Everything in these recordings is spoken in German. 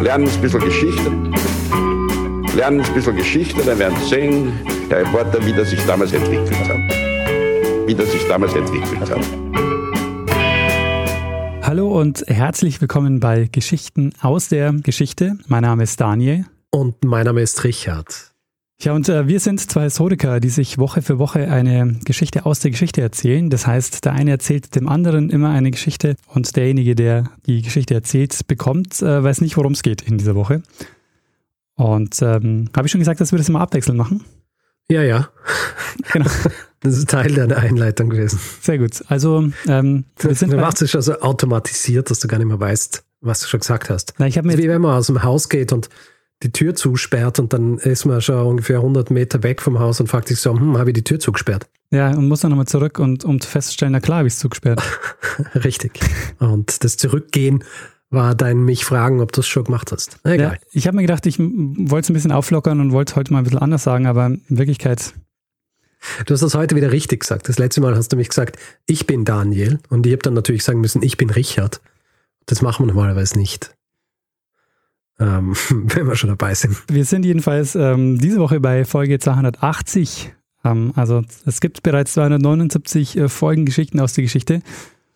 lernen ein bisschen Geschichte. Lernen ein bisschen Geschichte, dann werden Sie sehen, Herr Reporter, wie das sich damals entwickelt hat. Wie das sich damals entwickelt hat. Hallo und herzlich willkommen bei Geschichten aus der Geschichte. Mein Name ist Daniel. Und mein Name ist Richard. Ja, und äh, wir sind zwei Historiker, die sich Woche für Woche eine Geschichte aus der Geschichte erzählen. Das heißt, der eine erzählt dem anderen immer eine Geschichte und derjenige, der die Geschichte erzählt, bekommt, äh, weiß nicht, worum es geht in dieser Woche. Und ähm, habe ich schon gesagt, dass wir das immer abwechselnd machen? Ja, ja. Genau. Das ist Teil deiner Einleitung gewesen. Sehr gut. Also, ähm, wir sind. Du machst es schon so automatisiert, dass du gar nicht mehr weißt, was du schon gesagt hast. Na, ich mir wie wenn man aus dem Haus geht und die Tür zusperrt und dann ist man schon ungefähr 100 Meter weg vom Haus und fragt sich so, hm, habe ich die Tür zugesperrt? Ja, und muss dann nochmal zurück und um festzustellen, na klar, habe ich es zugesperrt. Richtig. Und das Zurückgehen war dein mich fragen, ob du es schon gemacht hast. Egal. Ja, ich habe mir gedacht, ich wollte es ein bisschen auflockern und wollte heute mal ein bisschen anders sagen, aber in Wirklichkeit. Du hast das heute wieder richtig gesagt. Das letzte Mal hast du mich gesagt, ich bin Daniel und ich habe dann natürlich sagen müssen, ich bin Richard. Das machen wir normalerweise nicht ähm, wenn wir schon dabei sind. Wir sind jedenfalls ähm, diese Woche bei Folge 280. Ähm, also es gibt bereits 279 äh, Folgen Geschichten aus der Geschichte.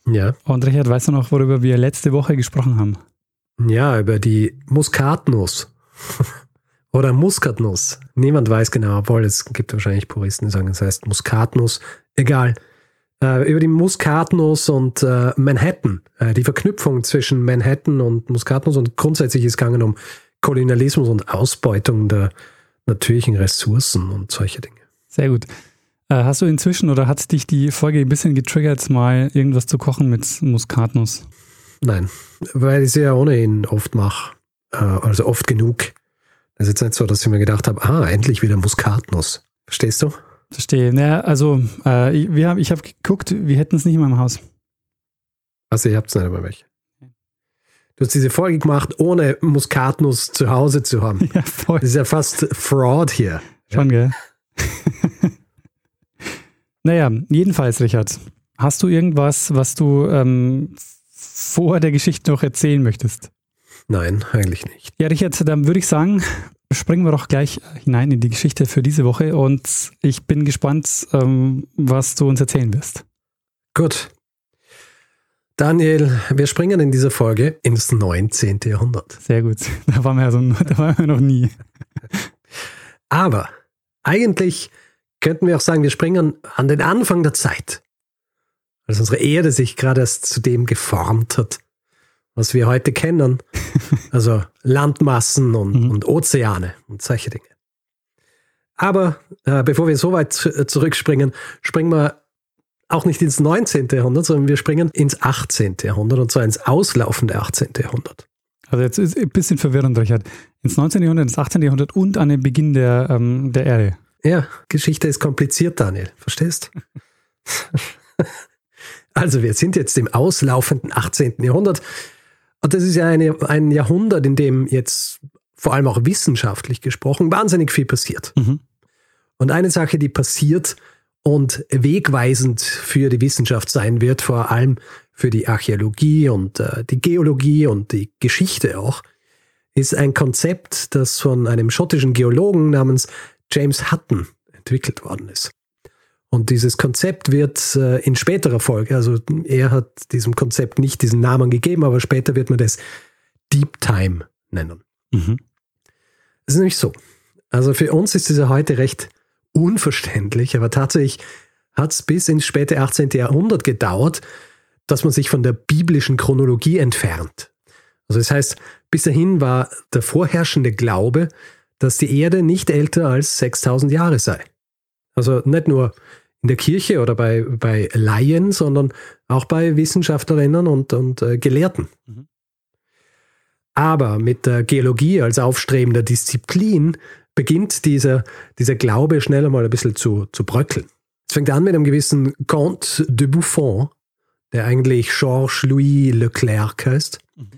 Ja. Und Richard, weißt du noch, worüber wir letzte Woche gesprochen haben? Ja, über die Muskatnuss. Oder Muskatnuss. Niemand weiß genau, obwohl es gibt wahrscheinlich Puristen, die sagen, es heißt Muskatnuss. Egal äh, über die Muskatnuss und äh, Manhattan, äh, die Verknüpfung zwischen Manhattan und Muskatnuss und grundsätzlich ist es gegangen um Kolonialismus und Ausbeutung der natürlichen Ressourcen und solche Dinge. Sehr gut. Äh, hast du inzwischen oder hat dich die Folge ein bisschen getriggert, mal irgendwas zu kochen mit Muskatnuss? Nein, weil ich sie ja ohnehin oft mache, äh, also oft genug. Es ist jetzt nicht so, dass ich mir gedacht habe, ah, endlich wieder Muskatnuss. Verstehst du? Verstehe. Naja, also äh, ich, wir haben, ich habe geguckt, wir hätten es nicht in meinem Haus. Also ihr habt es nicht immer welche. Du hast diese Folge gemacht, ohne Muskatnuss zu Hause zu haben. Ja, voll. Das ist ja fast Fraud hier. Schon, ja. gell? naja, jedenfalls, Richard, hast du irgendwas, was du ähm, vor der Geschichte noch erzählen möchtest? Nein, eigentlich nicht. Ja, Richard, dann würde ich sagen, springen wir doch gleich hinein in die Geschichte für diese Woche und ich bin gespannt, ähm, was du uns erzählen wirst. Gut. Daniel, wir springen in dieser Folge ins 19. Jahrhundert. Sehr gut. Da waren wir, also, da waren wir noch nie. Aber eigentlich könnten wir auch sagen, wir springen an den Anfang der Zeit, als unsere Erde sich gerade erst zu dem geformt hat, was wir heute kennen. Also Landmassen und, mhm. und Ozeane und solche Dinge. Aber äh, bevor wir so weit zurückspringen, springen wir auch nicht ins 19. Jahrhundert, sondern wir springen ins 18. Jahrhundert und zwar ins auslaufende 18. Jahrhundert. Also jetzt ist ein bisschen verwirrend, Richard. Ins 19. Jahrhundert, ins 18. Jahrhundert und an den Beginn der, ähm, der Erde. Ja, Geschichte ist kompliziert, Daniel. Verstehst? also wir sind jetzt im auslaufenden 18. Jahrhundert. Und das ist ja eine, ein Jahrhundert, in dem jetzt vor allem auch wissenschaftlich gesprochen wahnsinnig viel passiert. Mhm. Und eine Sache, die passiert und wegweisend für die Wissenschaft sein wird, vor allem für die Archäologie und äh, die Geologie und die Geschichte auch, ist ein Konzept, das von einem schottischen Geologen namens James Hutton entwickelt worden ist. Und dieses Konzept wird äh, in späterer Folge, also er hat diesem Konzept nicht diesen Namen gegeben, aber später wird man das Deep Time nennen. Mhm. Das ist nämlich so. Also für uns ist es ja heute recht unverständlich, aber tatsächlich hat es bis ins späte 18. Jahrhundert gedauert, dass man sich von der biblischen Chronologie entfernt. Also das heißt, bis dahin war der vorherrschende Glaube, dass die Erde nicht älter als 6000 Jahre sei. Also nicht nur in der Kirche oder bei, bei Laien, sondern auch bei Wissenschaftlerinnen und, und äh, Gelehrten. Mhm. Aber mit der Geologie als aufstrebender Disziplin beginnt dieser, dieser Glaube schnell einmal ein bisschen zu, zu bröckeln. Es fängt an mit einem gewissen Comte de Buffon, der eigentlich Georges Louis Leclerc heißt, mhm.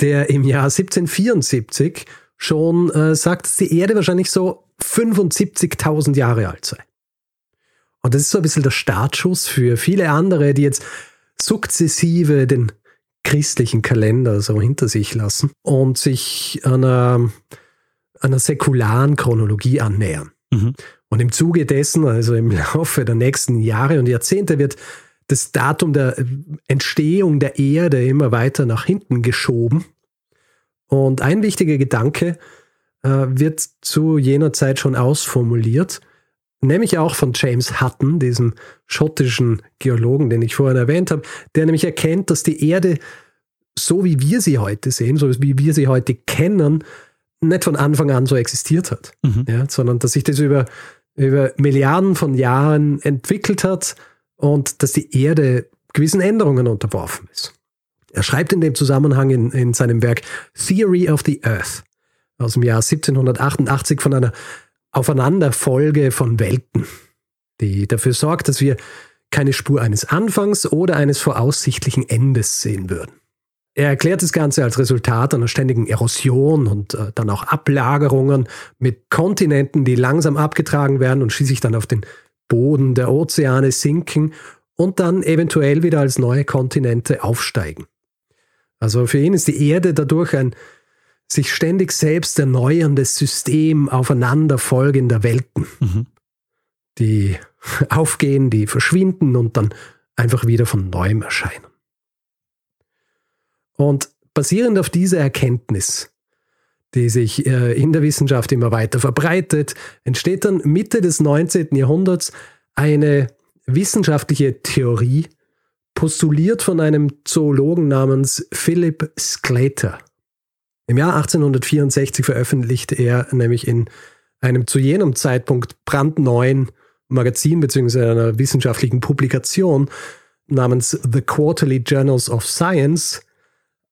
der im Jahr 1774 schon äh, sagt, dass die Erde wahrscheinlich so 75.000 Jahre alt sei. Und das ist so ein bisschen der Startschuss für viele andere, die jetzt sukzessive den christlichen Kalender so hinter sich lassen und sich einer, einer säkularen Chronologie annähern. Mhm. Und im Zuge dessen, also im Laufe der nächsten Jahre und Jahrzehnte, wird das Datum der Entstehung der Erde immer weiter nach hinten geschoben. Und ein wichtiger Gedanke äh, wird zu jener Zeit schon ausformuliert, nämlich auch von James Hutton, diesem schottischen Geologen, den ich vorhin erwähnt habe, der nämlich erkennt, dass die Erde, so wie wir sie heute sehen, so wie wir sie heute kennen, nicht von Anfang an so existiert hat, mhm. ja, sondern dass sich das über, über Milliarden von Jahren entwickelt hat und dass die Erde gewissen Änderungen unterworfen ist. Er schreibt in dem Zusammenhang in, in seinem Werk Theory of the Earth aus dem Jahr 1788 von einer Aufeinanderfolge von Welten, die dafür sorgt, dass wir keine Spur eines Anfangs oder eines voraussichtlichen Endes sehen würden. Er erklärt das Ganze als Resultat einer ständigen Erosion und äh, dann auch Ablagerungen mit Kontinenten, die langsam abgetragen werden und schließlich dann auf den Boden der Ozeane sinken und dann eventuell wieder als neue Kontinente aufsteigen. Also für ihn ist die Erde dadurch ein sich ständig selbst erneuerndes System aufeinanderfolgender Welten, mhm. die aufgehen, die verschwinden und dann einfach wieder von neuem erscheinen. Und basierend auf dieser Erkenntnis, die sich äh, in der Wissenschaft immer weiter verbreitet, entsteht dann Mitte des 19. Jahrhunderts eine wissenschaftliche Theorie, postuliert von einem Zoologen namens Philip Sclater. Im Jahr 1864 veröffentlichte er nämlich in einem zu jenem Zeitpunkt brandneuen Magazin bzw. einer wissenschaftlichen Publikation namens The Quarterly Journals of Science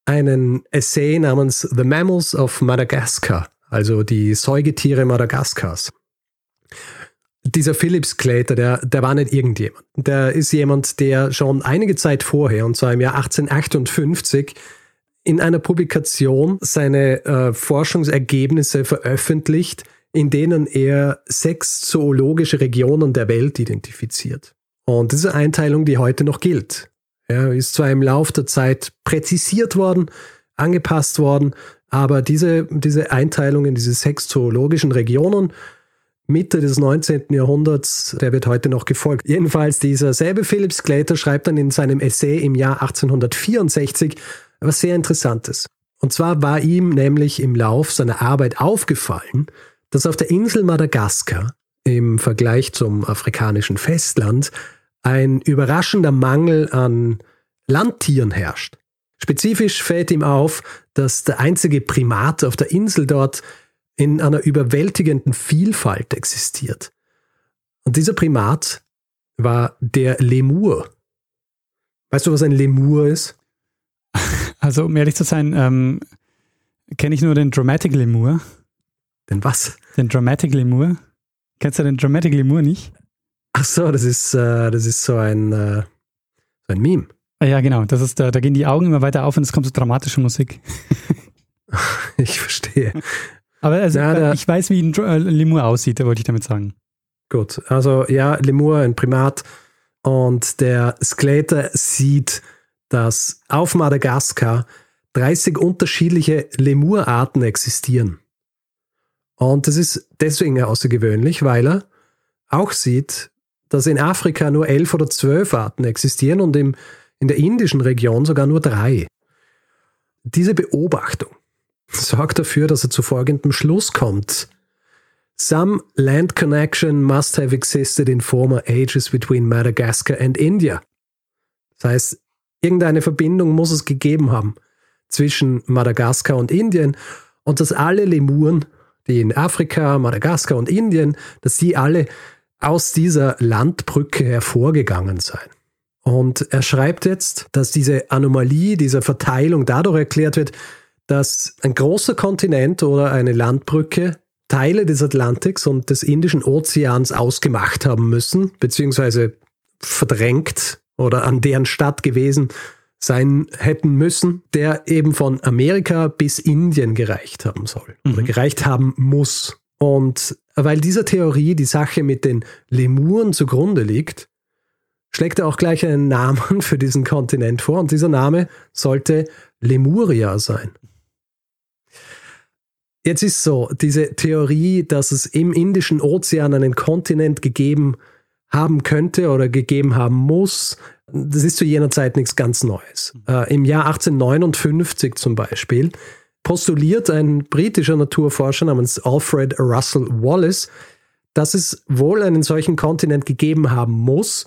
einen Essay namens The Mammals of Madagascar, also die Säugetiere Madagaskars. Dieser Phillips Clater, der, der war nicht irgendjemand. Der ist jemand, der schon einige Zeit vorher, und zwar im Jahr 1858, in einer Publikation seine äh, Forschungsergebnisse veröffentlicht, in denen er sechs zoologische Regionen der Welt identifiziert. Und diese Einteilung, die heute noch gilt. Er ist zwar im Lauf der Zeit präzisiert worden, angepasst worden, aber diese, diese Einteilung in diese sechs zoologischen Regionen Mitte des 19. Jahrhunderts, der wird heute noch gefolgt. Jedenfalls dieser selbe Philip Sclater schreibt dann in seinem Essay im Jahr 1864 was sehr Interessantes. Und zwar war ihm nämlich im Lauf seiner Arbeit aufgefallen, dass auf der Insel Madagaskar im Vergleich zum afrikanischen Festland ein überraschender Mangel an Landtieren herrscht. Spezifisch fällt ihm auf, dass der einzige Primat auf der Insel dort in einer überwältigenden Vielfalt existiert. Und dieser Primat war der Lemur. Weißt du, was ein Lemur ist? Also, um ehrlich zu sein, ähm, kenne ich nur den Dramatic Lemur. Den was? Den Dramatic Lemur. Kennst du den Dramatic Lemur nicht? Ach so, das ist, äh, das ist so ein, äh, so ein Meme. Ah ja, genau. Das ist, da, da gehen die Augen immer weiter auf und es kommt so dramatische Musik. ich verstehe. Aber also, ja, der, ich weiß, wie ein äh, Lemur aussieht, wollte ich damit sagen. Gut, also ja, Lemur, ein Primat. Und der Skeletor sieht dass auf Madagaskar 30 unterschiedliche Lemurarten existieren. Und das ist deswegen außergewöhnlich, weil er auch sieht, dass in Afrika nur elf oder zwölf Arten existieren und im, in der indischen Region sogar nur drei. Diese Beobachtung sorgt dafür, dass er zu folgendem Schluss kommt. Some land connection must have existed in former ages between Madagascar and India. Das heißt, Irgendeine Verbindung muss es gegeben haben zwischen Madagaskar und Indien und dass alle Lemuren, die in Afrika, Madagaskar und Indien, dass die alle aus dieser Landbrücke hervorgegangen seien. Und er schreibt jetzt, dass diese Anomalie dieser Verteilung dadurch erklärt wird, dass ein großer Kontinent oder eine Landbrücke Teile des Atlantiks und des Indischen Ozeans ausgemacht haben müssen, beziehungsweise verdrängt oder an deren Stadt gewesen sein hätten müssen, der eben von Amerika bis Indien gereicht haben soll mhm. oder gereicht haben muss. Und weil dieser Theorie die Sache mit den Lemuren zugrunde liegt, schlägt er auch gleich einen Namen für diesen Kontinent vor und dieser Name sollte Lemuria sein. Jetzt ist so, diese Theorie, dass es im Indischen Ozean einen Kontinent gegeben haben könnte oder gegeben haben muss, das ist zu jener Zeit nichts ganz Neues. Äh, Im Jahr 1859 zum Beispiel postuliert ein britischer Naturforscher namens Alfred Russell Wallace, dass es wohl einen solchen Kontinent gegeben haben muss,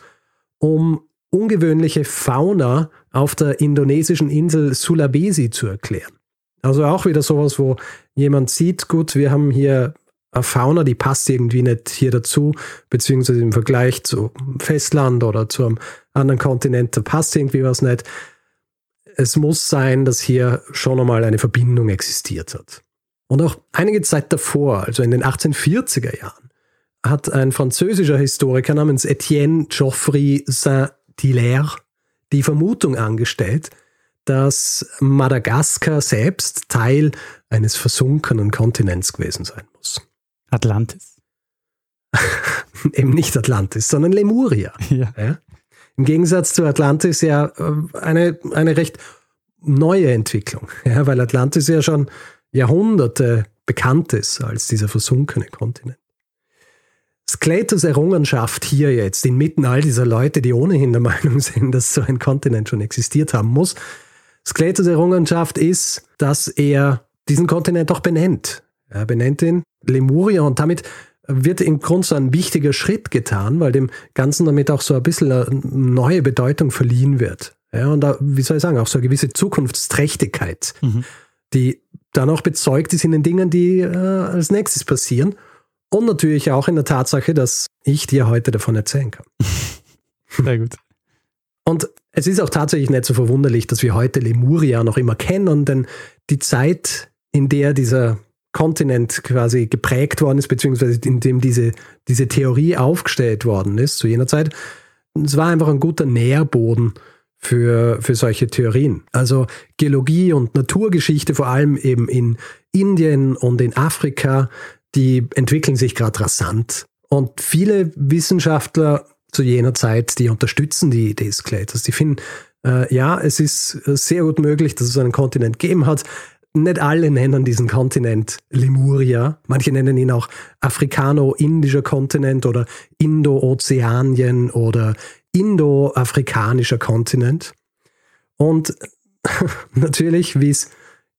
um ungewöhnliche Fauna auf der indonesischen Insel Sulawesi zu erklären. Also auch wieder sowas, wo jemand sieht, gut, wir haben hier eine Fauna, die passt irgendwie nicht hier dazu, beziehungsweise im Vergleich zu Festland oder zu einem anderen Kontinent, da passt irgendwie was nicht es muss sein, dass hier schon einmal eine Verbindung existiert hat. Und auch einige Zeit davor, also in den 1840er Jahren, hat ein französischer Historiker namens Etienne Geoffroy Saint-Hilaire die Vermutung angestellt, dass Madagaskar selbst Teil eines versunkenen Kontinents gewesen sein muss. Atlantis. Eben nicht Atlantis, sondern Lemuria. Ja. ja? Im Gegensatz zu Atlantis ja äh, eine, eine recht neue Entwicklung, ja, weil Atlantis ja schon Jahrhunderte bekannt ist als dieser versunkene Kontinent. Skletos Errungenschaft hier jetzt, inmitten all dieser Leute, die ohnehin der Meinung sind, dass so ein Kontinent schon existiert haben muss, Skletos Errungenschaft ist, dass er diesen Kontinent auch benennt. Er benennt ihn Lemuria und damit wird im Grunde so ein wichtiger Schritt getan, weil dem Ganzen damit auch so ein bisschen eine neue Bedeutung verliehen wird. Ja, und da, wie soll ich sagen, auch so eine gewisse Zukunftsträchtigkeit, mhm. die dann auch bezeugt ist in den Dingen, die äh, als nächstes passieren. Und natürlich auch in der Tatsache, dass ich dir heute davon erzählen kann. Sehr gut. Und es ist auch tatsächlich nicht so verwunderlich, dass wir heute Lemuria noch immer kennen, denn die Zeit, in der dieser Kontinent quasi geprägt worden ist, beziehungsweise in dem diese, diese Theorie aufgestellt worden ist zu jener Zeit. Es war einfach ein guter Nährboden für, für solche Theorien. Also Geologie und Naturgeschichte, vor allem eben in Indien und in Afrika, die entwickeln sich gerade rasant. Und viele Wissenschaftler zu jener Zeit, die unterstützen die Idee Skeleters. Die finden, äh, ja, es ist sehr gut möglich, dass es einen Kontinent gegeben hat, nicht alle nennen diesen Kontinent Lemuria. Manche nennen ihn auch afrikano-indischer Kontinent oder Indo-Ozeanien oder indo-afrikanischer Kontinent. Und natürlich, wie es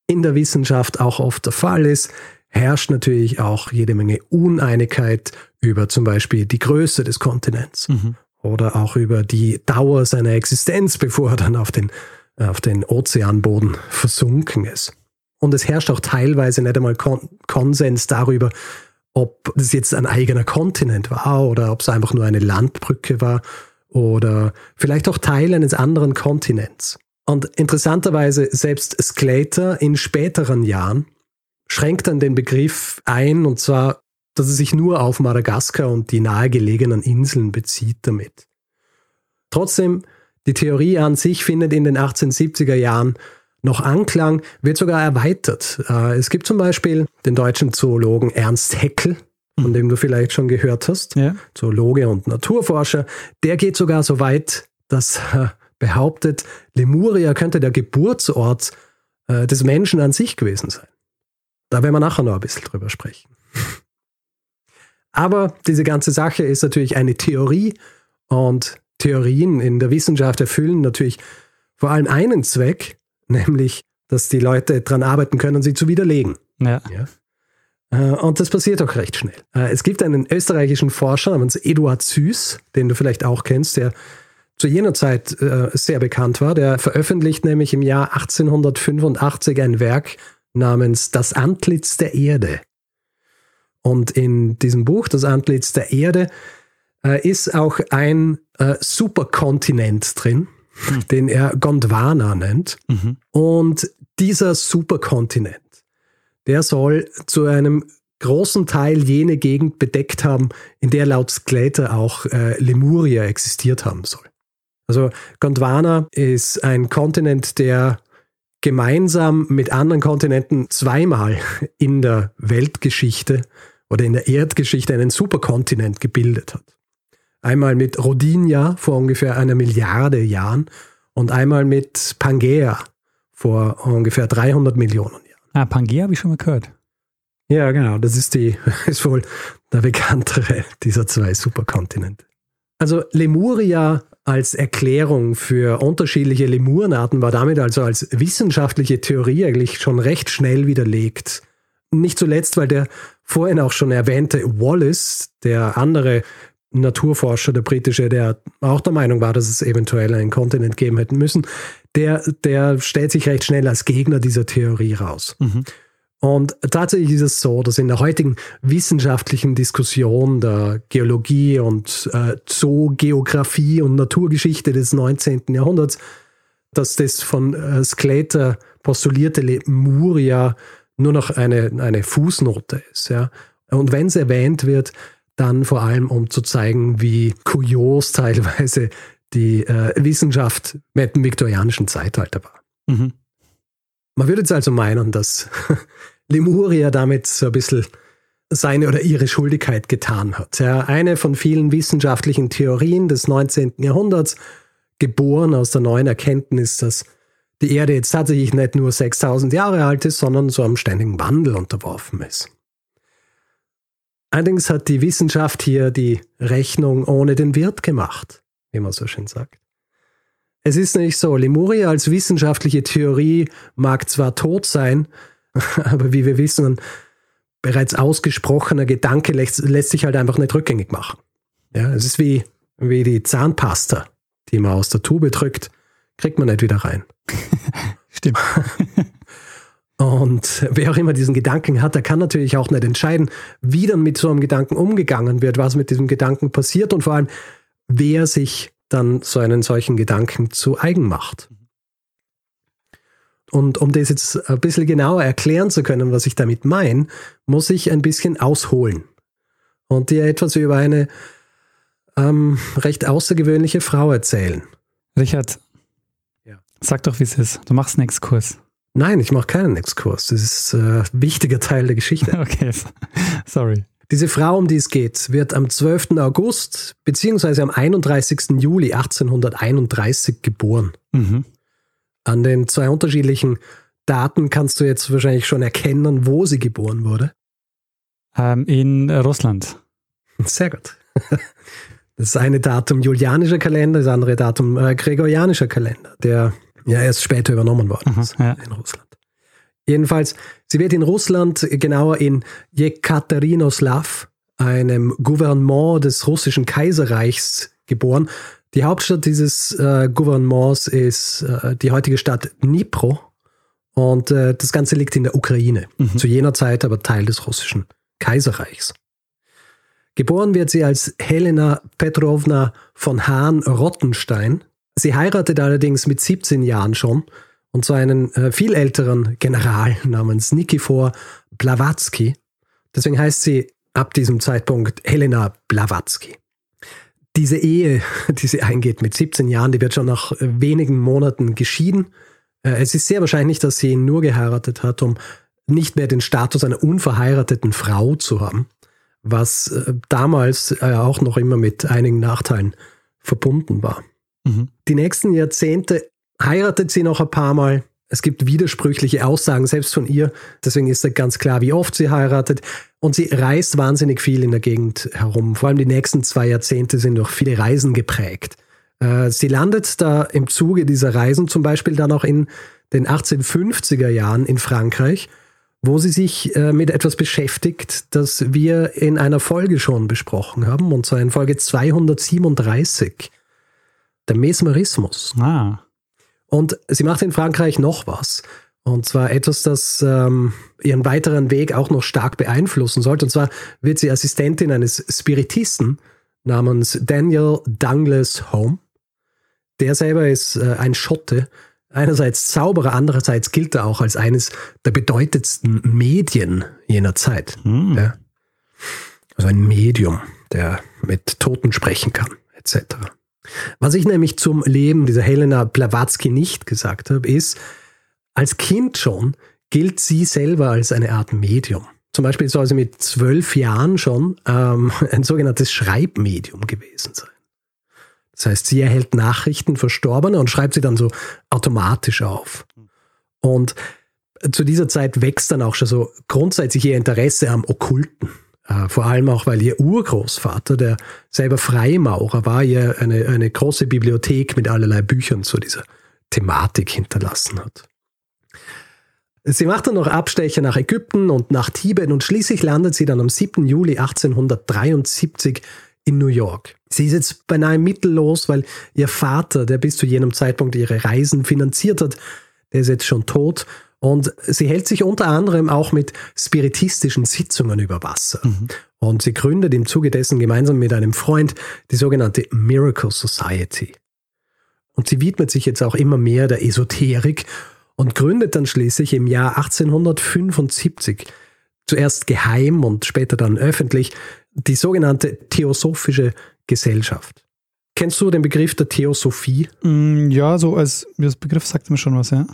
in der Wissenschaft auch oft der Fall ist, herrscht natürlich auch jede Menge Uneinigkeit über zum Beispiel die Größe des Kontinents mhm. oder auch über die Dauer seiner Existenz, bevor er dann auf den, auf den Ozeanboden versunken ist. Und es herrscht auch teilweise nicht einmal Kon Konsens darüber, ob es jetzt ein eigener Kontinent war oder ob es einfach nur eine Landbrücke war oder vielleicht auch Teil eines anderen Kontinents. Und interessanterweise selbst Sclater in späteren Jahren schränkt dann den Begriff ein, und zwar, dass er sich nur auf Madagaskar und die nahegelegenen Inseln bezieht damit. Trotzdem, die Theorie an sich findet in den 1870er Jahren noch Anklang, wird sogar erweitert. Äh, es gibt zum Beispiel den deutschen Zoologen Ernst Haeckel, von dem du vielleicht schon gehört hast, ja. Zoologe und Naturforscher. Der geht sogar so weit, dass er behauptet, Lemuria könnte der Geburtsort äh, des Menschen an sich gewesen sein. Da werden wir nachher noch ein bisschen drüber sprechen. Aber diese ganze Sache ist natürlich eine Theorie und Theorien in der Wissenschaft erfüllen natürlich vor allem einen Zweck, nämlich, dass die Leute daran arbeiten können, sie zu widerlegen. Ja. ja. Äh, und das passiert auch recht schnell. Äh, es gibt einen österreichischen Forscher namens Eduard Süß, den du vielleicht auch kennst, der zu jener Zeit äh, sehr bekannt war. Der veröffentlicht nämlich im Jahr 1885 ein Werk namens Das Antlitz der Erde. Und in diesem Buch, Das Antlitz der Erde, ist auch ein Superkontinent drin, hm. den er Gondwana nennt. Mhm. Und dieser Superkontinent, der soll zu einem großen Teil jene Gegend bedeckt haben, in der laut Skeletor auch äh, Lemuria existiert haben soll. Also Gondwana ist ein Kontinent, der gemeinsam mit anderen Kontinenten zweimal in der Weltgeschichte oder in der Erdgeschichte einen Superkontinent gebildet hat. Einmal mit Rodinia vor ungefähr einer Milliarde Jahren und einmal mit Pangea vor ungefähr 300 Millionen Jahren. Ah, Pangea habe ich schon mal gehört. Ja, genau. Das ist, die, ist wohl der bekanntere dieser zwei Superkontinente. Also Lemuria als Erklärung für unterschiedliche Lemurenarten war damit also als wissenschaftliche Theorie eigentlich schon recht schnell widerlegt. Nicht zuletzt, weil der vorhin auch schon erwähnte Wallace, der andere Naturforscher, der britische, der auch der Meinung war, dass es eventuell einen Kontinent geben hätten müssen, der, der stellt sich recht schnell als Gegner dieser Theorie raus. Mhm. Und tatsächlich ist es so, dass in der heutigen wissenschaftlichen Diskussion der Geologie und äh, Zoogeografie und Naturgeschichte des 19. Jahrhunderts, dass das von äh, Sclater postulierte Lemuria nur noch eine, eine Fußnote ist. Ja? Und wenn es erwähnt wird, dann vor allem, um zu zeigen, wie kurios teilweise die äh, Wissenschaft mit dem viktorianischen Zeitalter war. Mhm. Man würde jetzt also meinen, dass Lemuria damit so ein bisschen seine oder ihre Schuldigkeit getan hat. Ja, eine von vielen wissenschaftlichen Theorien des 19. Jahrhunderts, geboren aus der neuen Erkenntnis, dass die Erde jetzt tatsächlich nicht nur 6000 Jahre alt ist, sondern so einem ständigen Wandel unterworfen ist. Allerdings hat die Wissenschaft hier die Rechnung ohne den Wirt gemacht, wie man so schön sagt. Es ist nämlich so, Lemuria als wissenschaftliche Theorie mag zwar tot sein, aber wie wir wissen, ein bereits ausgesprochener Gedanke lässt, lässt sich halt einfach nicht rückgängig machen. Ja, es ist wie, wie die Zahnpasta, die man aus der Tube drückt, kriegt man nicht wieder rein. Stimmt. Und wer auch immer diesen Gedanken hat, der kann natürlich auch nicht entscheiden, wie dann mit so einem Gedanken umgegangen wird, was mit diesem Gedanken passiert und vor allem, wer sich dann so einen solchen Gedanken zu eigen macht. Und um das jetzt ein bisschen genauer erklären zu können, was ich damit meine, muss ich ein bisschen ausholen und dir etwas über eine ähm, recht außergewöhnliche Frau erzählen. Richard, ja. sag doch, wie es ist. Du machst einen Exkurs. Nein, ich mache keinen Exkurs. Das ist ein äh, wichtiger Teil der Geschichte. okay, sorry. Diese Frau, um die es geht, wird am 12. August bzw. am 31. Juli 1831 geboren. Mhm. An den zwei unterschiedlichen Daten kannst du jetzt wahrscheinlich schon erkennen, wo sie geboren wurde. Ähm, in Russland. Sehr gut. Das eine Datum julianischer Kalender, das andere Datum äh, gregorianischer Kalender, der ja erst später übernommen worden ist Aha, ja. in Russland. Jedenfalls, sie wird in Russland, genauer in Jekaterinoslav, einem Gouvernement des russischen Kaiserreichs, geboren. Die Hauptstadt dieses äh, Gouvernements ist äh, die heutige Stadt Dnipro und äh, das Ganze liegt in der Ukraine, mhm. zu jener Zeit aber Teil des russischen Kaiserreichs. Geboren wird sie als Helena Petrovna von Hahn-Rottenstein. Sie heiratet allerdings mit 17 Jahren schon und zwar einen äh, viel älteren General namens Nikifor Blavatsky. Deswegen heißt sie ab diesem Zeitpunkt Helena Blavatsky. Diese Ehe, die sie eingeht mit 17 Jahren, die wird schon nach äh, wenigen Monaten geschieden. Äh, es ist sehr wahrscheinlich, dass sie ihn nur geheiratet hat, um nicht mehr den Status einer unverheirateten Frau zu haben, was äh, damals auch noch immer mit einigen Nachteilen verbunden war. Mhm. Die nächsten Jahrzehnte heiratet sie noch ein paar Mal. Es gibt widersprüchliche Aussagen, selbst von ihr. Deswegen ist da ganz klar, wie oft sie heiratet. Und sie reist wahnsinnig viel in der Gegend herum. Vor allem die nächsten zwei Jahrzehnte sind durch viele Reisen geprägt. Äh, sie landet da im Zuge dieser Reisen zum Beispiel dann auch in den 1850er Jahren in Frankreich, wo sie sich äh, mit etwas beschäftigt, das wir in einer Folge schon besprochen haben, und zwar in Folge 237. Der Mesmerismus. Ah. Und sie macht in Frankreich noch was. Und zwar etwas, das ähm, ihren weiteren Weg auch noch stark beeinflussen sollte. Und zwar wird sie Assistentin eines Spiritisten namens Daniel Douglas Home. Der selber ist äh, ein Schotte, einerseits Zauberer, andererseits gilt er auch als eines der bedeutendsten Medien jener Zeit. Mhm. Ja. Also ein Medium, der mit Toten sprechen kann, etc. Was ich nämlich zum Leben dieser Helena Blavatsky nicht gesagt habe, ist, als Kind schon gilt sie selber als eine Art Medium. Zum Beispiel soll sie mit zwölf Jahren schon ähm, ein sogenanntes Schreibmedium gewesen sein. Das heißt, sie erhält Nachrichten Verstorbener und schreibt sie dann so automatisch auf. Und zu dieser Zeit wächst dann auch schon so grundsätzlich ihr Interesse am Okkulten. Äh, vor allem auch, weil ihr Urgroßvater, der selber Freimaurer war, ihr eine, eine große Bibliothek mit allerlei Büchern zu dieser Thematik hinterlassen hat. Sie macht dann noch Abstecher nach Ägypten und nach Tibet und schließlich landet sie dann am 7. Juli 1873 in New York. Sie ist jetzt beinahe mittellos, weil ihr Vater, der bis zu jenem Zeitpunkt ihre Reisen finanziert hat, der ist jetzt schon tot und sie hält sich unter anderem auch mit spiritistischen Sitzungen über Wasser. Mhm. Und sie gründet im Zuge dessen gemeinsam mit einem Freund die sogenannte Miracle Society. Und sie widmet sich jetzt auch immer mehr der Esoterik und gründet dann schließlich im Jahr 1875, zuerst geheim und später dann öffentlich, die sogenannte Theosophische Gesellschaft. Kennst du den Begriff der Theosophie? Mm, ja, so als das Begriff sagt mir schon was, ja.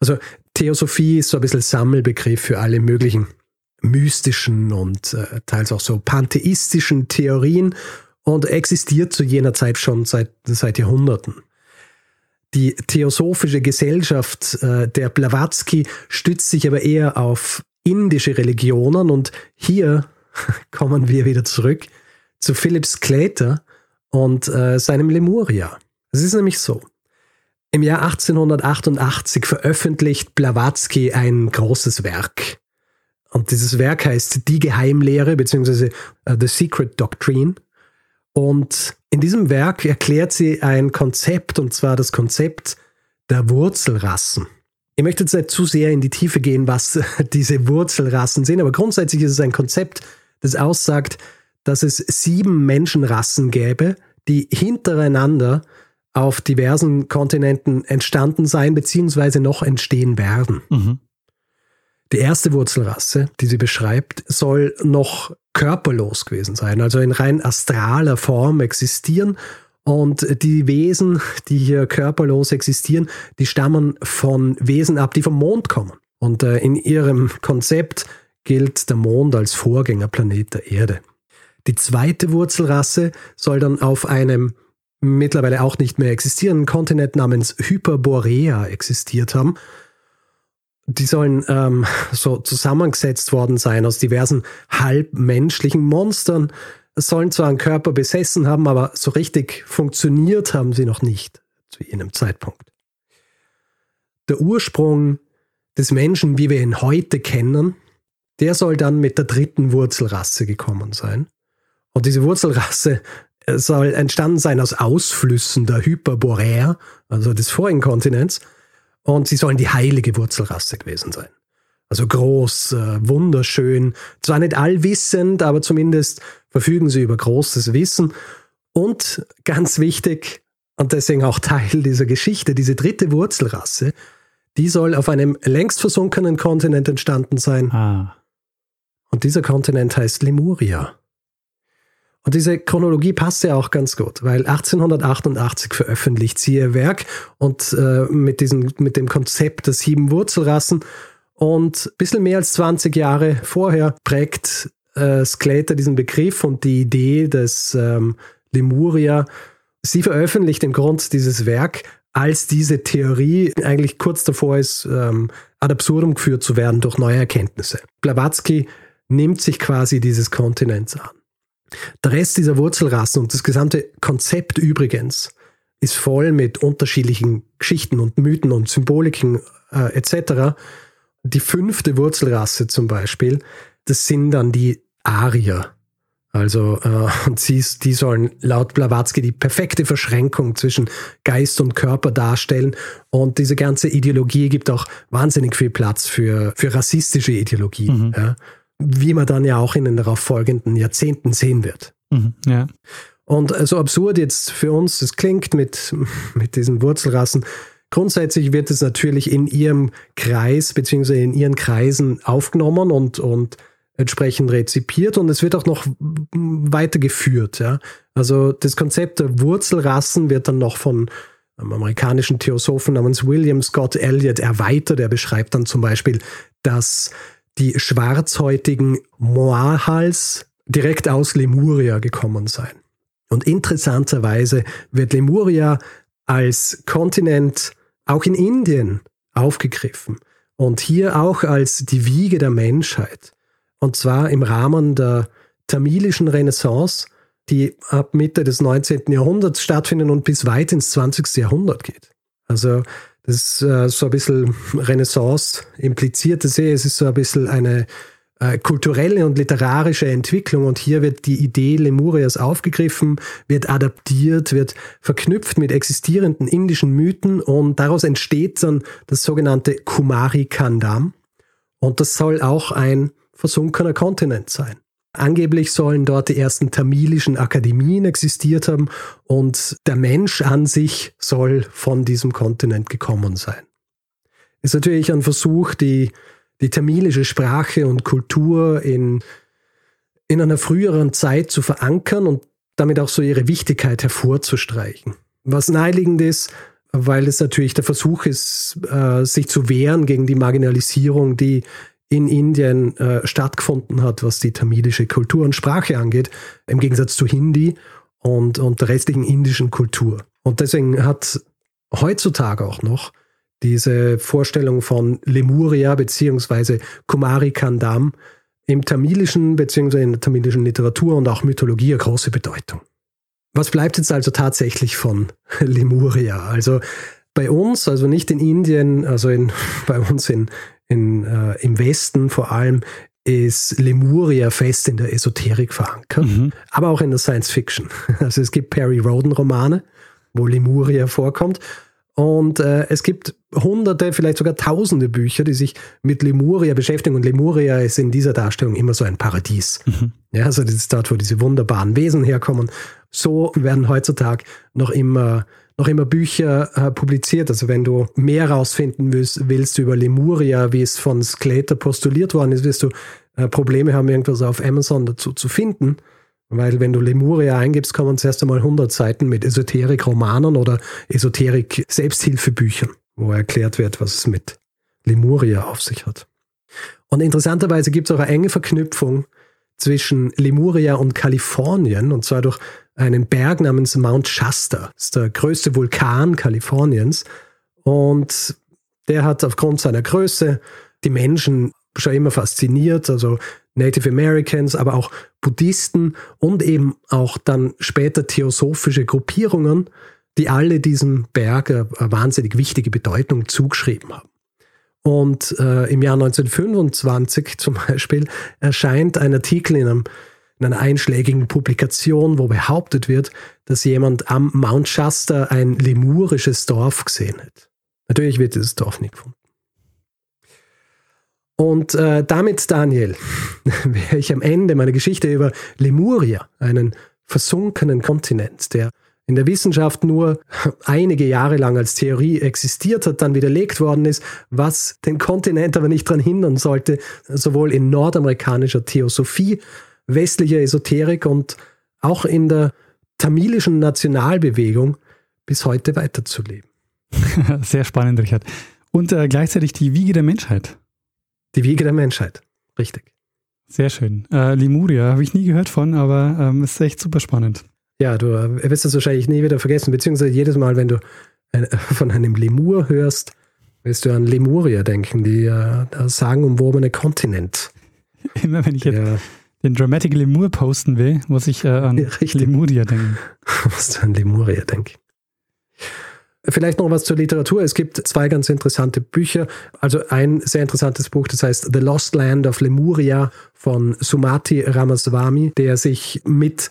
Also Theosophie ist so ein bisschen Sammelbegriff für alle möglichen mystischen und äh, teils auch so pantheistischen Theorien und existiert zu jener Zeit schon seit, seit Jahrhunderten. Die Theosophische Gesellschaft äh, der Blavatsky stützt sich aber eher auf indische Religionen und hier kommen wir wieder zurück zu Philip Sclater und äh, seinem Lemuria. Es ist nämlich so. Im Jahr 1888 veröffentlicht Blavatsky ein großes Werk. Und dieses Werk heißt Die Geheimlehre bzw. Uh, The Secret Doctrine. Und in diesem Werk erklärt sie ein Konzept, und zwar das Konzept der Wurzelrassen. Ich möchte jetzt nicht zu sehr in die Tiefe gehen, was diese Wurzelrassen sind, aber grundsätzlich ist es ein Konzept, das aussagt, dass es sieben Menschenrassen gäbe, die hintereinander auf diversen Kontinenten entstanden sein bzw. noch entstehen werden. Mhm. Die erste Wurzelrasse, die sie beschreibt, soll noch körperlos gewesen sein, also in rein astraler Form existieren. Und die Wesen, die hier körperlos existieren, die stammen von Wesen ab, die vom Mond kommen. Und äh, in ihrem Konzept gilt der Mond als Vorgängerplanet der Erde. Die zweite Wurzelrasse soll dann auf einem mittlerweile auch nicht mehr existierenden Kontinent namens Hyperborea existiert haben. Die sollen ähm, so zusammengesetzt worden sein aus diversen halbmenschlichen Monstern, sollen zwar einen Körper besessen haben, aber so richtig funktioniert haben sie noch nicht zu jenem Zeitpunkt. Der Ursprung des Menschen, wie wir ihn heute kennen, der soll dann mit der dritten Wurzelrasse gekommen sein. Und diese Wurzelrasse soll entstanden sein aus Ausflüssen der Hyperborea, also des vorigen Kontinents, und sie sollen die heilige Wurzelrasse gewesen sein. Also groß, äh, wunderschön, zwar nicht allwissend, aber zumindest verfügen sie über großes Wissen. Und ganz wichtig, und deswegen auch Teil dieser Geschichte, diese dritte Wurzelrasse, die soll auf einem längst versunkenen Kontinent entstanden sein. Ah. Und dieser Kontinent heißt Lemuria. Und diese Chronologie passt ja auch ganz gut, weil 1888 veröffentlicht sie ihr Werk und äh, mit, diesem, mit dem Konzept der sieben Wurzelrassen. Und ein bisschen mehr als 20 Jahre vorher prägt äh, Sclater diesen Begriff und die Idee des ähm, Lemuria. Sie veröffentlicht im Grund dieses Werk, als diese Theorie eigentlich kurz davor ist, ähm, ad absurdum geführt zu werden durch neue Erkenntnisse. Blavatsky nimmt sich quasi dieses Kontinents an. Der Rest dieser Wurzelrassen und das gesamte Konzept übrigens ist voll mit unterschiedlichen Geschichten und Mythen und Symboliken äh, etc. Die fünfte Wurzelrasse zum Beispiel, das sind dann die Arier. Also, äh, und sie, die sollen laut Blavatsky die perfekte Verschränkung zwischen Geist und Körper darstellen. Und diese ganze Ideologie gibt auch wahnsinnig viel Platz für, für rassistische Ideologie. Mhm. Ja wie man dann ja auch in den darauf folgenden Jahrzehnten sehen wird. Mhm, ja. Und so absurd jetzt für uns das klingt mit, mit diesen Wurzelrassen, grundsätzlich wird es natürlich in ihrem Kreis bzw. in ihren Kreisen aufgenommen und, und entsprechend rezipiert und es wird auch noch weitergeführt. Ja? Also das Konzept der Wurzelrassen wird dann noch von einem amerikanischen Theosophen namens William Scott Elliott erweitert. Er beschreibt dann zum Beispiel, dass die schwarzhäutigen Moahals direkt aus Lemuria gekommen sein. Und interessanterweise wird Lemuria als Kontinent auch in Indien aufgegriffen und hier auch als die Wiege der Menschheit. Und zwar im Rahmen der tamilischen Renaissance, die ab Mitte des 19. Jahrhunderts stattfindet und bis weit ins 20. Jahrhundert geht. Also das ist äh, so ein bisschen Renaissance impliziert. Es ist so ein bisschen eine äh, kulturelle und literarische Entwicklung und hier wird die Idee Lemurias aufgegriffen, wird adaptiert, wird verknüpft mit existierenden indischen Mythen und daraus entsteht dann das sogenannte Kumari Kandam und das soll auch ein versunkener Kontinent sein. Angeblich sollen dort die ersten tamilischen Akademien existiert haben und der Mensch an sich soll von diesem Kontinent gekommen sein. Ist natürlich ein Versuch, die, die tamilische Sprache und Kultur in, in einer früheren Zeit zu verankern und damit auch so ihre Wichtigkeit hervorzustreichen. Was naheliegend ist, weil es natürlich der Versuch ist, äh, sich zu wehren gegen die Marginalisierung, die in Indien äh, stattgefunden hat, was die tamilische Kultur und Sprache angeht, im Gegensatz zu Hindi und, und der restlichen indischen Kultur. Und deswegen hat heutzutage auch noch diese Vorstellung von Lemuria bzw. Kumari Kandam im tamilischen bzw. in der tamilischen Literatur und auch Mythologie eine große Bedeutung. Was bleibt jetzt also tatsächlich von Lemuria? Also bei uns, also nicht in Indien, also in, bei uns in, in, äh, im Westen vor allem ist Lemuria fest in der Esoterik verankert, mhm. aber auch in der Science Fiction. Also es gibt Perry Roden Romane, wo Lemuria vorkommt. Und äh, es gibt hunderte, vielleicht sogar tausende Bücher, die sich mit Lemuria beschäftigen. Und Lemuria ist in dieser Darstellung immer so ein Paradies. Mhm. Ja, also das ist dort, wo diese wunderbaren Wesen herkommen. So werden heutzutage noch immer noch immer Bücher äh, publiziert. Also wenn du mehr herausfinden willst, willst über Lemuria, wie es von Sclater postuliert worden ist, wirst du äh, Probleme haben, irgendwas auf Amazon dazu zu finden. Weil wenn du Lemuria eingibst, kommen zuerst einmal 100 Seiten mit Esoterik-Romanen oder Esoterik-Selbsthilfebüchern, wo erklärt wird, was es mit Lemuria auf sich hat. Und interessanterweise gibt es auch eine enge Verknüpfung zwischen Lemuria und Kalifornien, und zwar durch einen Berg namens Mount Shasta. Das ist der größte Vulkan Kaliforniens. Und der hat aufgrund seiner Größe die Menschen schon immer fasziniert, also Native Americans, aber auch Buddhisten und eben auch dann später theosophische Gruppierungen, die alle diesem Berg eine wahnsinnig wichtige Bedeutung zugeschrieben haben. Und äh, im Jahr 1925 zum Beispiel erscheint ein Artikel in einem in einer einschlägigen Publikation, wo behauptet wird, dass jemand am Mount Shasta ein lemurisches Dorf gesehen hat. Natürlich wird dieses Dorf nicht gefunden. Und äh, damit, Daniel, wäre ich am Ende meiner Geschichte über Lemuria, einen versunkenen Kontinent, der in der Wissenschaft nur einige Jahre lang als Theorie existiert hat, dann widerlegt worden ist, was den Kontinent aber nicht daran hindern sollte, sowohl in nordamerikanischer Theosophie westlicher Esoterik und auch in der tamilischen Nationalbewegung bis heute weiterzuleben. Sehr spannend, Richard. Und äh, gleichzeitig die Wiege der Menschheit. Die Wiege der Menschheit, richtig. Sehr schön. Äh, Lemuria habe ich nie gehört von, aber ähm, ist echt super spannend. Ja, du äh, wirst das wahrscheinlich nie wieder vergessen, beziehungsweise jedes Mal, wenn du ein, von einem Lemur hörst, wirst du an Lemuria denken, die äh, sagenumwobene Kontinent. Immer wenn ich jetzt den Dramatic Lemur posten will, muss ich äh, an ja, Lemuria denken. Musst du an Lemuria denken. Vielleicht noch was zur Literatur. Es gibt zwei ganz interessante Bücher. Also ein sehr interessantes Buch, das heißt The Lost Land of Lemuria von Sumati Ramaswamy, der sich mit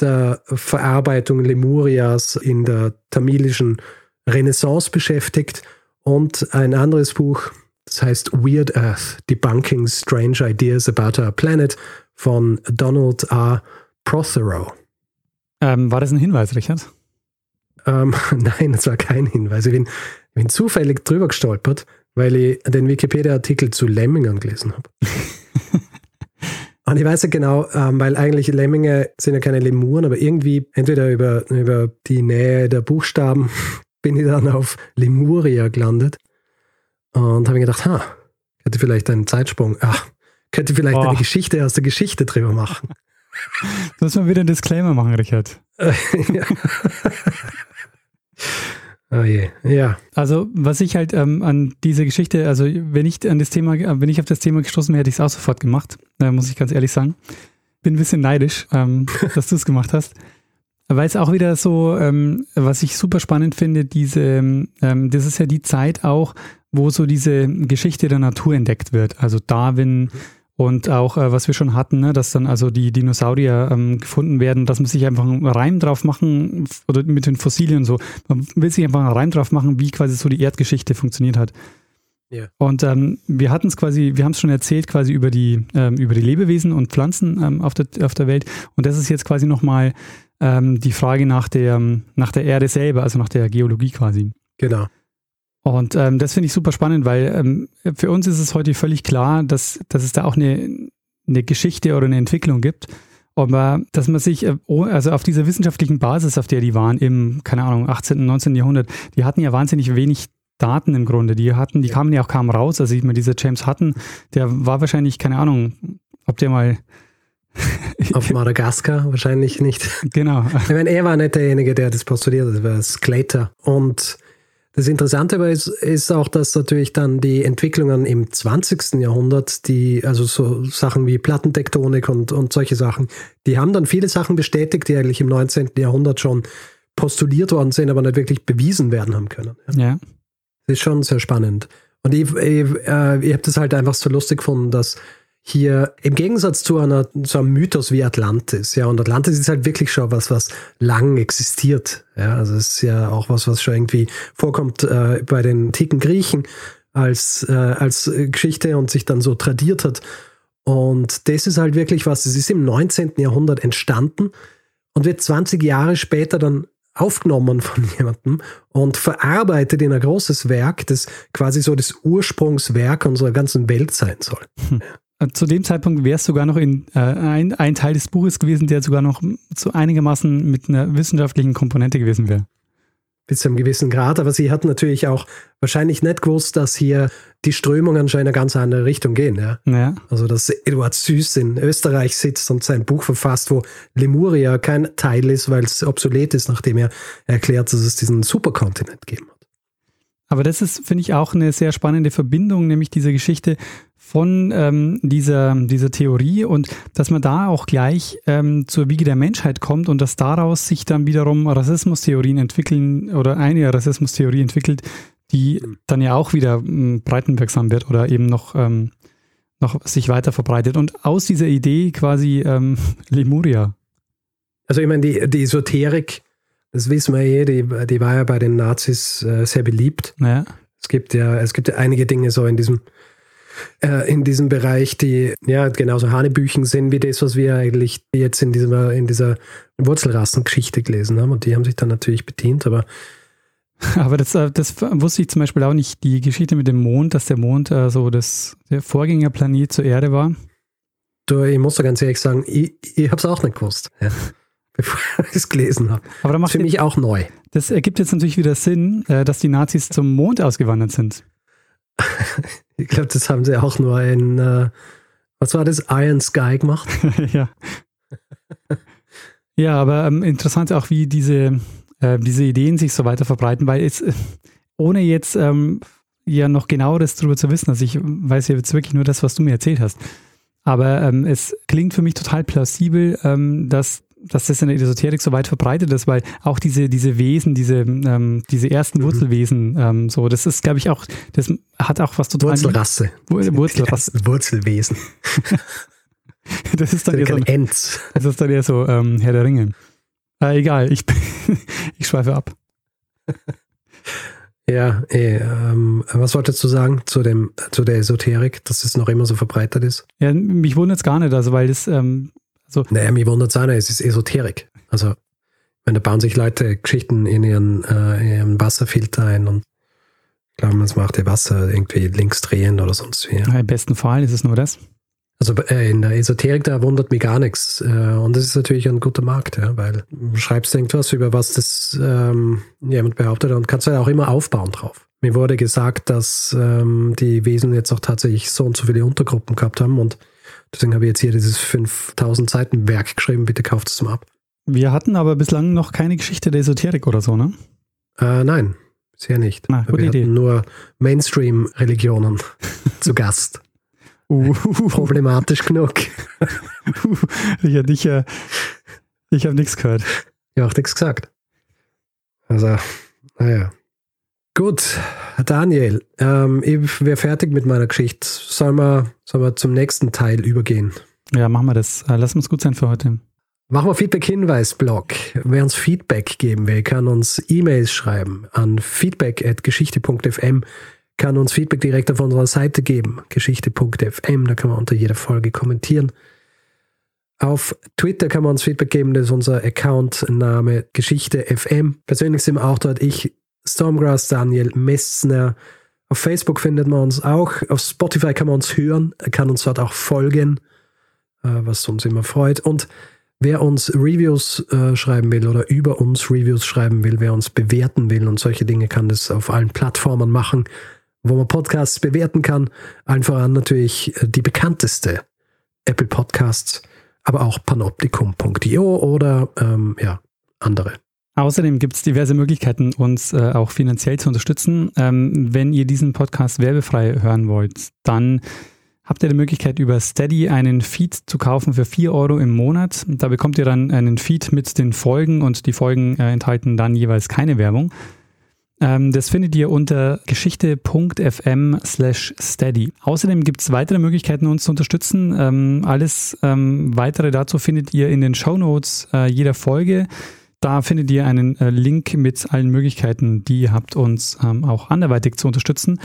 der Verarbeitung Lemurias in der tamilischen Renaissance beschäftigt. Und ein anderes Buch, das heißt Weird Earth, Debunking Strange Ideas About Our Planet von Donald A. Prothero. Ähm, war das ein Hinweis, Richard? Ähm, nein, das war kein Hinweis. Ich bin, bin zufällig drüber gestolpert, weil ich den Wikipedia-Artikel zu Lemmingen gelesen habe. Und ich weiß ja genau, ähm, weil eigentlich Lemminge sind ja keine Lemuren, aber irgendwie entweder über, über die Nähe der Buchstaben bin ich dann auf Lemuria gelandet und habe mir gedacht, ha, Könnte vielleicht einen Zeitsprung, ach, könnte vielleicht oh. eine Geschichte aus der Geschichte drüber machen. Du musst mal wieder einen Disclaimer machen, Richard. ja. Oh je, ja. Also, was ich halt ähm, an diese Geschichte, also wenn ich an das Thema, wenn ich auf das Thema gestoßen wäre, hätte ich es auch sofort gemacht, äh, muss ich ganz ehrlich sagen. Bin ein bisschen neidisch, ähm, dass du es gemacht hast. Weil es auch wieder so, ähm, was ich super spannend finde, diese, ähm, das ist ja die Zeit auch, wo so diese Geschichte der Natur entdeckt wird. Also Darwin, mhm und auch, äh, was wir schon hatten, ne, dass dann also die Dinosaurier ähm, gefunden werden, dass man sich einfach einen Reim drauf machen, oder mit den Fossilien so, man will sich einfach einen Reim drauf machen, wie quasi so die Erdgeschichte funktioniert hat. Yeah. Und ähm, wir hatten es quasi, wir haben es schon erzählt, quasi über die, ähm, über die Lebewesen und Pflanzen ähm, auf, der, auf der Welt. Und das ist jetzt quasi nochmal ähm, die Frage nach der, nach der Erde selber, also nach der Geologie quasi. Genau. Und ähm, das finde ich super spannend, weil ähm, für uns ist es heute völlig klar, dass, dass es da auch eine, eine Geschichte oder eine Entwicklung gibt. Aber dass man sich, äh, also auf dieser wissenschaftlichen Basis, auf der die waren im, keine Ahnung, 18., und 19. Jahrhundert, die hatten ja wahnsinnig wenig Daten im Grunde. Die hatten, die kamen ja auch kaum raus. Also ich meine, dieser James Hutton, der war wahrscheinlich, keine Ahnung, ob der mal auf Madagaskar wahrscheinlich nicht. Genau. Ich meine, er war nicht derjenige, der das postuliert hat, das war Sclater. Und das Interessante aber ist, ist auch, dass natürlich dann die Entwicklungen im 20. Jahrhundert, die, also so Sachen wie Plattentektonik und, und solche Sachen, die haben dann viele Sachen bestätigt, die eigentlich im 19. Jahrhundert schon postuliert worden sind, aber nicht wirklich bewiesen werden haben können. Ja. Das ist schon sehr spannend. Und ich, ich, äh, ich habe das halt einfach so lustig gefunden, dass hier im Gegensatz zu, einer, zu einem Mythos wie Atlantis, ja, und Atlantis ist halt wirklich schon was, was lang existiert, ja, also es ist ja auch was, was schon irgendwie vorkommt äh, bei den antiken Griechen als, äh, als Geschichte und sich dann so tradiert hat. Und das ist halt wirklich was, es ist im 19. Jahrhundert entstanden und wird 20 Jahre später dann aufgenommen von jemandem und verarbeitet in ein großes Werk, das quasi so das Ursprungswerk unserer ganzen Welt sein soll. Hm. Zu dem Zeitpunkt wäre es sogar noch in, äh, ein, ein Teil des Buches gewesen, der sogar noch zu einigermaßen mit einer wissenschaftlichen Komponente gewesen wäre. Bis zu einem gewissen Grad, aber sie hat natürlich auch wahrscheinlich nicht gewusst, dass hier die Strömungen schon in eine ganz andere Richtung gehen. Ja? ja. Also, dass Eduard Süß in Österreich sitzt und sein Buch verfasst, wo Lemuria kein Teil ist, weil es obsolet ist, nachdem er erklärt, dass es diesen Superkontinent gegeben hat. Aber das ist, finde ich, auch eine sehr spannende Verbindung, nämlich diese Geschichte von ähm, dieser, dieser Theorie und dass man da auch gleich ähm, zur Wiege der Menschheit kommt und dass daraus sich dann wiederum Rassismustheorien entwickeln oder eine Rassismustheorie entwickelt, die dann ja auch wieder ähm, breitenwirksam wird oder eben noch, ähm, noch sich weiter verbreitet. Und aus dieser Idee quasi ähm, Lemuria. Also ich meine, die, die Esoterik das wissen wir eh, die, die war ja bei den Nazis äh, sehr beliebt. Ja. Es gibt ja, es gibt ja einige Dinge so in diesem, äh, in diesem Bereich, die ja genauso Hanebüchen sind wie das, was wir eigentlich jetzt in dieser, in dieser Wurzelrassengeschichte gelesen haben. Und die haben sich dann natürlich bedient, aber aber das, äh, das wusste ich zum Beispiel auch nicht, die Geschichte mit dem Mond, dass der Mond äh, so das, der Vorgängerplanet zur Erde war. Du, ich muss da ganz ehrlich sagen, ich, ich habe es auch nicht gewusst. Ja bevor ich es gelesen habe. Aber da macht das ist für mich auch neu. Das ergibt jetzt natürlich wieder Sinn, äh, dass die Nazis zum Mond ausgewandert sind. ich glaube, das haben sie auch nur in, äh, was war das, Iron Sky gemacht? ja. ja, aber ähm, interessant auch, wie diese, äh, diese Ideen sich so weiter verbreiten, weil es, äh, ohne jetzt ähm, ja noch genaueres darüber zu wissen, also ich weiß ja jetzt wirklich nur das, was du mir erzählt hast. Aber ähm, es klingt für mich total plausibel, ähm, dass dass das in der Esoterik so weit verbreitet ist, weil auch diese, diese Wesen, diese, ähm, diese ersten mhm. Wurzelwesen, ähm, so, das ist, glaube ich, auch, das hat auch was total. Wurzelrasse. Wurzelrasse. Wurzelwesen. das ist dann ja so. Ents. Das ist dann ja so ähm, Herr der Ringe. Äh, egal, ich, ich schweife ab. Ja, eh, ähm, was wolltest du sagen zu, dem, zu der Esoterik, dass es noch immer so verbreitet ist? Ja, mich wundert es gar nicht, also weil das, ähm, so. Naja, mich wundert es auch nicht, es ist Esoterik. Also, wenn da bauen sich Leute Geschichten in ihren, äh, in ihren Wasserfilter ein und glauben, das macht ihr Wasser irgendwie links drehen oder sonst wie. Ja, Im besten Fall ist es nur das. Also äh, in der Esoterik, da wundert mich gar nichts. Äh, und das ist natürlich ein guter Markt, ja, weil du schreibst irgendwas, über was das ähm, jemand behauptet und kannst ja auch immer aufbauen drauf. Mir wurde gesagt, dass ähm, die Wesen jetzt auch tatsächlich so und so viele Untergruppen gehabt haben und deswegen habe ich jetzt hier dieses 5000 Seiten Werk geschrieben. Bitte kauft es mal ab. Wir hatten aber bislang noch keine Geschichte der Esoterik oder so, ne? Äh, nein, bisher nicht. Na, gute Wir Idee. hatten nur Mainstream-Religionen zu Gast. Uh, Problematisch genug. Richard, ich, äh, ich habe nichts gehört. Ja, auch nichts gesagt. Also, naja. Gut, Daniel, ähm, ich wäre fertig mit meiner Geschichte. Sollen wir, sollen wir zum nächsten Teil übergehen? Ja, machen wir das. Äh, Lass uns gut sein für heute. Machen wir Feedback-Hinweis-Blog. Wer uns Feedback geben will, kann uns E-Mails schreiben an feedback.geschichte.fm, kann uns Feedback direkt auf unserer Seite geben, geschichte.fm, da kann man unter jeder Folge kommentieren. Auf Twitter kann man uns Feedback geben, das ist unser Account-Name Geschichte FM. Persönlich sind wir auch dort ich, Stormgrass, Daniel Messner. Auf Facebook findet man uns auch. Auf Spotify kann man uns hören, kann uns dort auch folgen, äh, was uns immer freut. Und wer uns Reviews äh, schreiben will oder über uns Reviews schreiben will, wer uns bewerten will und solche Dinge, kann das auf allen Plattformen machen, wo man Podcasts bewerten kann. Allen voran natürlich äh, die bekannteste Apple Podcasts, aber auch panoptikum.io oder ähm, ja, andere. Außerdem gibt es diverse Möglichkeiten, uns äh, auch finanziell zu unterstützen. Ähm, wenn ihr diesen Podcast werbefrei hören wollt, dann habt ihr die Möglichkeit, über Steady einen Feed zu kaufen für 4 Euro im Monat. Da bekommt ihr dann einen Feed mit den Folgen und die Folgen äh, enthalten dann jeweils keine Werbung. Ähm, das findet ihr unter geschichte.fm slash steady. Außerdem gibt es weitere Möglichkeiten, uns zu unterstützen. Ähm, alles ähm, weitere dazu findet ihr in den Show Notes äh, jeder Folge. Da findet ihr einen äh, Link mit allen Möglichkeiten, die ihr habt, uns ähm, auch anderweitig zu unterstützen,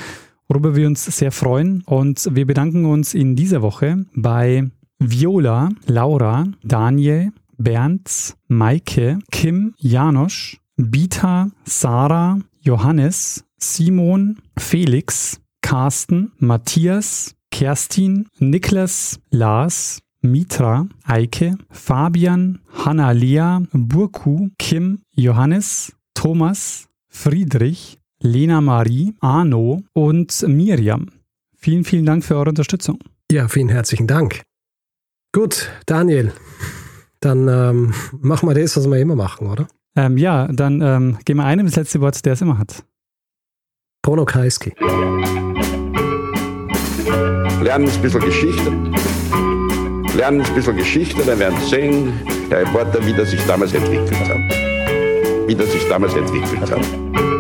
worüber wir uns sehr freuen. Und wir bedanken uns in dieser Woche bei Viola, Laura, Daniel, Bernd, Maike, Kim, Janosch, Bita, Sarah, Johannes, Simon, Felix, Carsten, Matthias, Kerstin, Niklas, Lars, Mitra, Eike, Fabian, Hanna-Lea, Burku, Kim, Johannes, Thomas, Friedrich, Lena Marie, Arno und Miriam. Vielen, vielen Dank für eure Unterstützung. Ja, vielen herzlichen Dank. Gut, Daniel, dann ähm, machen wir das, was wir immer machen, oder? Ähm, ja, dann ähm, gehen wir einem das letzte Wort, der es immer hat. Bruno Kreisky. Lernen ein bisschen Geschichte. Lernen ein bisschen Geschichte, dann werden sehen, Herr Reporter, wie das sich damals entwickelt hat. Wie das sich damals entwickelt hat.